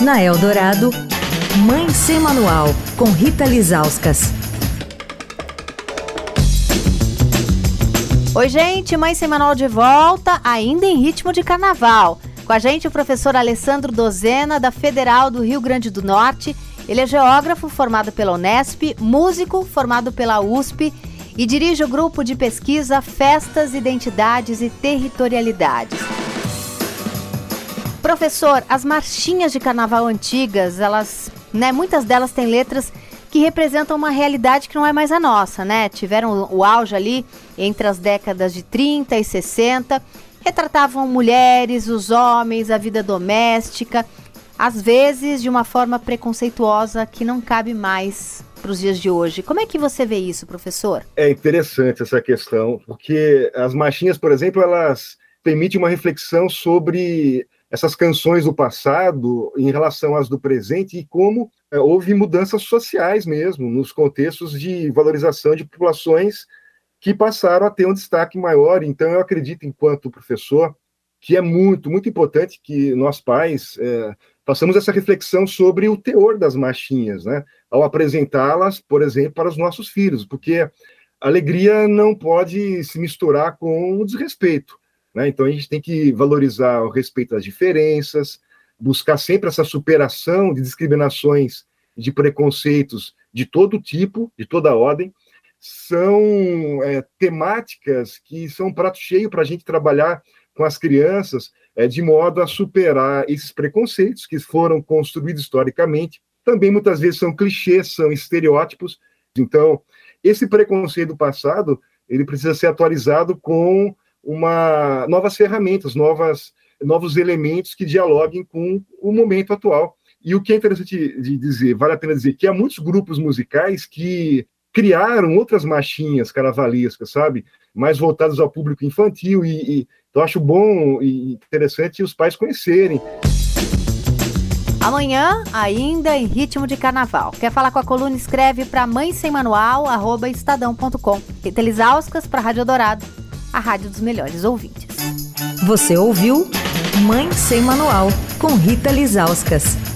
Na Eldorado, Mãe Sem Manual, com Rita Lizauskas. Oi, gente, Mãe Sem Manual de volta, ainda em ritmo de carnaval. Com a gente o professor Alessandro Dozena, da Federal do Rio Grande do Norte. Ele é geógrafo formado pela Unesp, músico formado pela USP e dirige o grupo de pesquisa Festas, Identidades e Territorialidades. Professor, as marchinhas de carnaval antigas, elas, né, muitas delas têm letras que representam uma realidade que não é mais a nossa, né? Tiveram o auge ali entre as décadas de 30 e 60, retratavam mulheres, os homens, a vida doméstica, às vezes de uma forma preconceituosa que não cabe mais para os dias de hoje. Como é que você vê isso, professor? É interessante essa questão, porque as marchinhas, por exemplo, elas permitem uma reflexão sobre essas canções do passado em relação às do presente e como é, houve mudanças sociais mesmo, nos contextos de valorização de populações que passaram a ter um destaque maior. Então, eu acredito, enquanto professor, que é muito, muito importante que nós pais é, façamos essa reflexão sobre o teor das marchinhas, né? Ao apresentá-las, por exemplo, para os nossos filhos, porque a alegria não pode se misturar com o desrespeito. Né? Então a gente tem que valorizar o respeito às diferenças, buscar sempre essa superação de discriminações, de preconceitos de todo tipo, de toda ordem. São é, temáticas que são um prato cheio para a gente trabalhar com as crianças, é, de modo a superar esses preconceitos que foram construídos historicamente. Também muitas vezes são clichês, são estereótipos. Então, esse preconceito do passado, ele precisa ser atualizado com uma novas ferramentas, novas, novos elementos que dialoguem com o momento atual. E o que é interessante de dizer, vale a pena dizer, que há muitos grupos musicais que criaram outras marchinhas carnavalescas, sabe? Mais voltadas ao público infantil, e, e então acho bom e interessante os pais conhecerem. Amanhã, ainda em ritmo de carnaval. Quer falar com a coluna? Escreve para mãe sem manual, arroba estadão.com. Rita Lisauskas para Rádio Dourado a rádio dos melhores ouvintes. Você ouviu Mãe Sem Manual, com Rita Lizauskas.